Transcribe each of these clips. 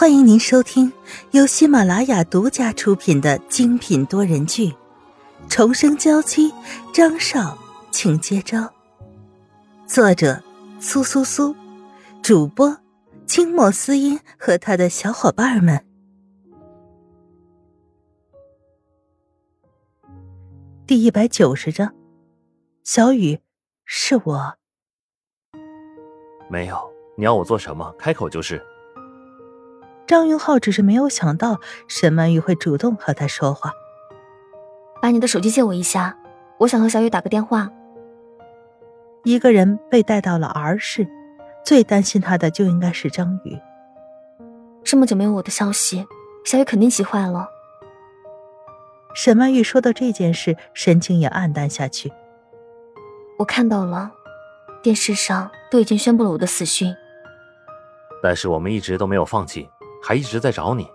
欢迎您收听由喜马拉雅独家出品的精品多人剧《重生娇妻》，张少，请接招。作者：苏苏苏，主播：清末思音和他的小伙伴们。第一百九十章，小雨，是我。没有，你要我做什么？开口就是。张云浩只是没有想到沈曼玉会主动和他说话。把你的手机借我一下，我想和小雨打个电话。一个人被带到了儿室，最担心他的就应该是张宇。这么久没有我的消息，小雨肯定急坏了。沈曼玉说到这件事，神情也黯淡下去。我看到了，电视上都已经宣布了我的死讯。但是我们一直都没有放弃。还一直在找你。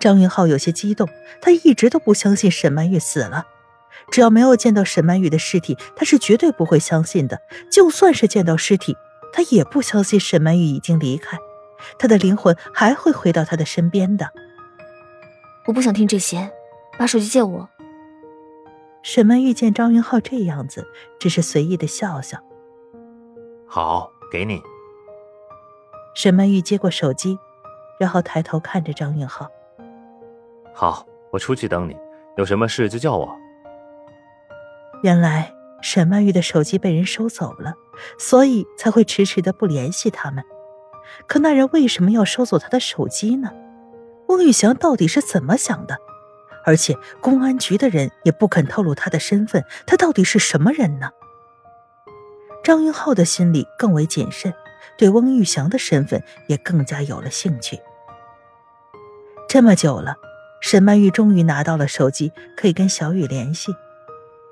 张云浩有些激动，他一直都不相信沈曼玉死了。只要没有见到沈曼玉的尸体，他是绝对不会相信的。就算是见到尸体，他也不相信沈曼玉已经离开，他的灵魂还会回到他的身边的。我不想听这些，把手机借我。沈曼玉见张云浩这样子，只是随意的笑笑。好，给你。沈曼玉接过手机，然后抬头看着张云浩。好，我出去等你，有什么事就叫我。原来沈曼玉的手机被人收走了，所以才会迟迟的不联系他们。可那人为什么要收走他的手机呢？翁玉祥到底是怎么想的？而且公安局的人也不肯透露他的身份，他到底是什么人呢？张云浩的心里更为谨慎。对翁玉祥的身份也更加有了兴趣。这么久了，沈曼玉终于拿到了手机，可以跟小雨联系。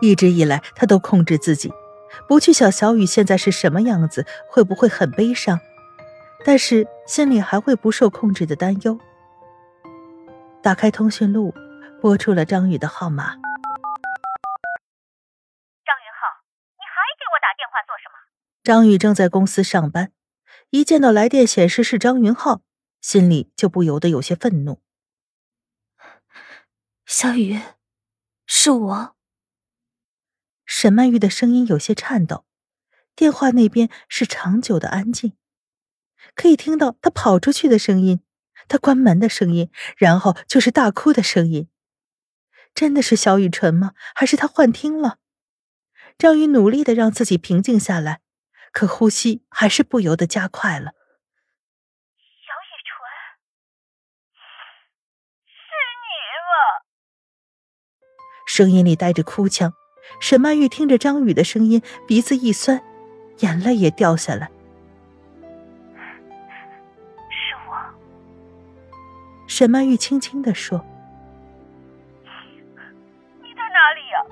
一直以来，她都控制自己，不去想小雨现在是什么样子，会不会很悲伤，但是心里还会不受控制的担忧。打开通讯录，拨出了张宇的号码。张云浩，你还给我打电话做什么？张宇正在公司上班。一见到来电显示是张云浩，心里就不由得有些愤怒。小雨，是我。沈曼玉的声音有些颤抖，电话那边是长久的安静，可以听到她跑出去的声音，她关门的声音，然后就是大哭的声音。真的是小雨纯吗？还是他幻听了？张宇努力的让自己平静下来。可呼吸还是不由得加快了。小雨纯，是你吗？声音里带着哭腔。沈曼玉听着张宇的声音，鼻子一酸，眼泪也掉下来。是我。沈曼玉轻轻的说：“你在哪里呀？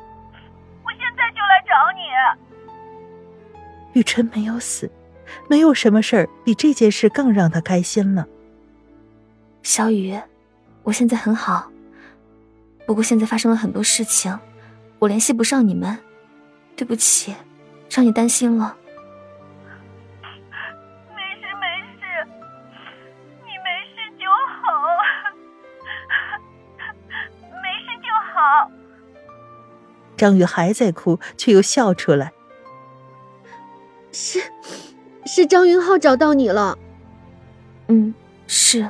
我现在就来找你。”雨辰没有死，没有什么事儿比这件事更让他开心了。小雨，我现在很好，不过现在发生了很多事情，我联系不上你们，对不起，让你担心了。没事没事，你没事就好，没事就好。张宇还在哭，却又笑出来。是，是张云浩找到你了。嗯，是。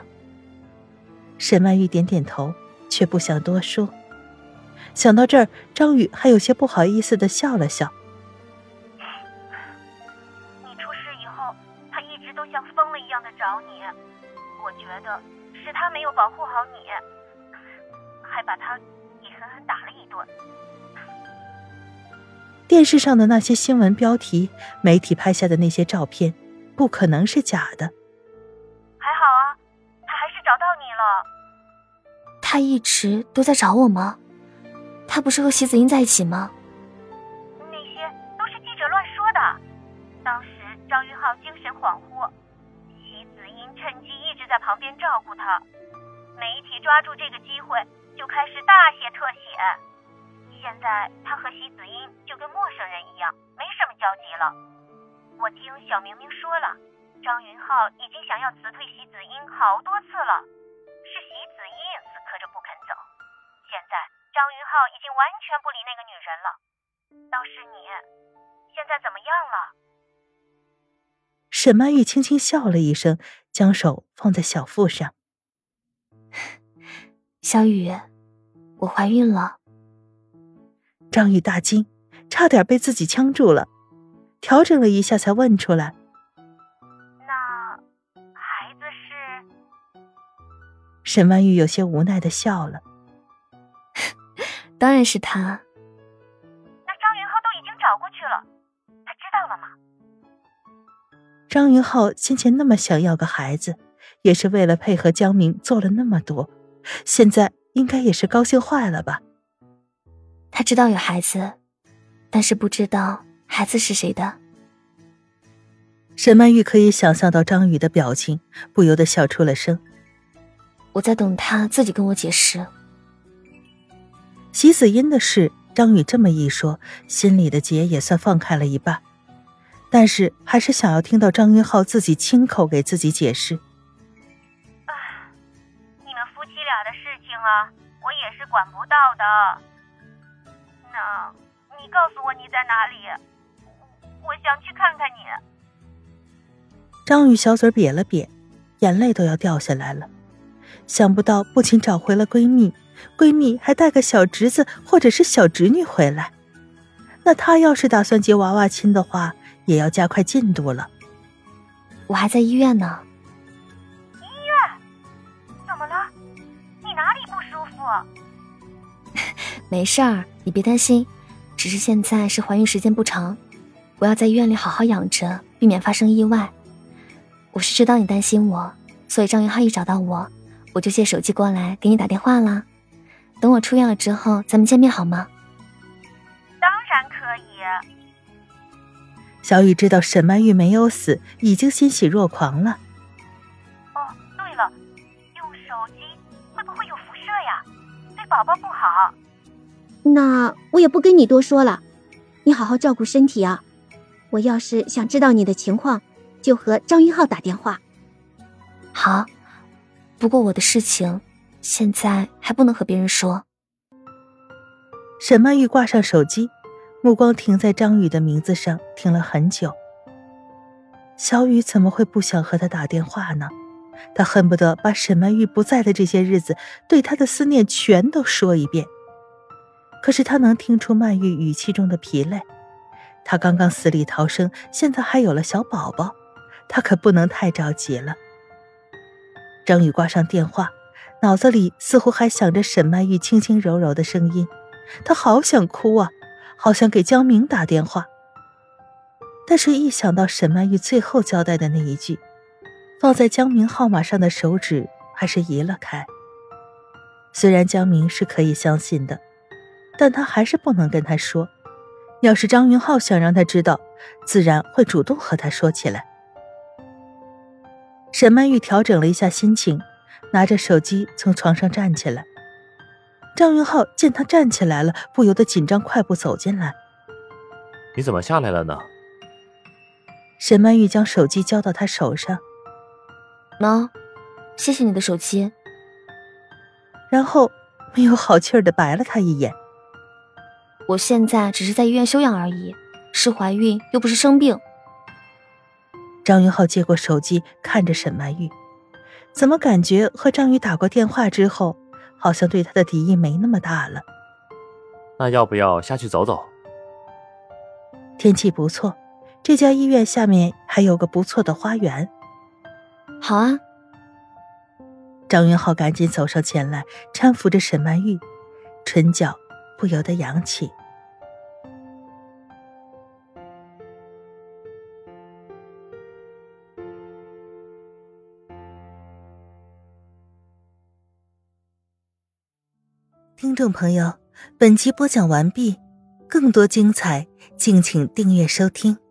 沈曼玉点点头，却不想多说。想到这儿，张宇还有些不好意思的笑了笑。你出事以后，他一直都像疯了一样的找你。我觉得是他没有保护好你，还把他也狠狠打了一顿。电视上的那些新闻标题，媒体拍下的那些照片，不可能是假的。还好啊，他还是找到你了。他一直都在找我吗？他不是和席子英在一起吗？那些都是记者乱说的。当时张玉浩精神恍惚，席子英趁机一直在旁边照顾他。媒体抓住这个机会，就开始大写特写。现在他和席子英就跟陌生人一样，没什么交集了。我听小明明说了，张云浩已经想要辞退席子英好多次了，是席子英死磕着不肯走。现在张云浩已经完全不理那个女人了。倒是你，现在怎么样了？沈曼玉轻轻笑了一声，将手放在小腹上。小雨，我怀孕了。张宇大惊，差点被自己呛住了，调整了一下才问出来。那孩子是沈曼玉有些无奈的笑了，当然是他。那张云浩都已经找过去了，他知道了吗？张云浩先前那么想要个孩子，也是为了配合江明做了那么多，现在应该也是高兴坏了吧？他知道有孩子，但是不知道孩子是谁的。沈曼玉可以想象到张宇的表情，不由得笑出了声。我在等他自己跟我解释。席子音的事，张宇这么一说，心里的结也算放开了一半，但是还是想要听到张云浩自己亲口给自己解释。啊，你们夫妻俩的事情啊，我也是管不到的。那，你告诉我你在哪里，我想去看看你。张宇小嘴瘪了瘪，眼泪都要掉下来了。想不到不仅找回了闺蜜，闺蜜还带个小侄子或者是小侄女回来。那她要是打算接娃娃亲的话，也要加快进度了。我还在医院呢。医院？怎么了？你哪里不舒服？没事儿，你别担心。只是现在是怀孕时间不长，我要在医院里好好养着，避免发生意外。我是知道你担心我，所以张云浩一找到我。我就借手机过来给你打电话啦，等我出院了之后，咱们见面好吗？当然可以。小雨知道沈曼玉没有死，已经欣喜若狂了。哦，对了，用手机会不会有辐射呀？对宝宝不好。那我也不跟你多说了，你好好照顾身体啊。我要是想知道你的情况，就和张云浩打电话。好。不过我的事情，现在还不能和别人说。沈曼玉挂上手机，目光停在张宇的名字上，停了很久。小雨怎么会不想和他打电话呢？他恨不得把沈曼玉不在的这些日子对他的思念全都说一遍。可是他能听出曼玉语气中的疲累。他刚刚死里逃生，现在还有了小宝宝，他可不能太着急了。张宇挂上电话，脑子里似乎还想着沈曼玉轻轻柔柔的声音，他好想哭啊，好想给江明打电话。但是，一想到沈曼玉最后交代的那一句，放在江明号码上的手指还是移了开。虽然江明是可以相信的，但他还是不能跟他说。要是张云浩想让他知道，自然会主动和他说起来。沈曼玉调整了一下心情，拿着手机从床上站起来。张云浩见她站起来了，不由得紧张，快步走进来。你怎么下来了呢？沈曼玉将手机交到他手上。喏，谢谢你的手机。然后没有好气儿的白了他一眼。我现在只是在医院休养而已，是怀孕又不是生病。张云浩接过手机，看着沈曼玉，怎么感觉和张宇打过电话之后，好像对他的敌意没那么大了？那要不要下去走走？天气不错，这家医院下面还有个不错的花园。好啊。张云浩赶紧走上前来，搀扶着沈曼玉，唇角不由得扬起。听众朋友，本集播讲完毕，更多精彩，敬请订阅收听。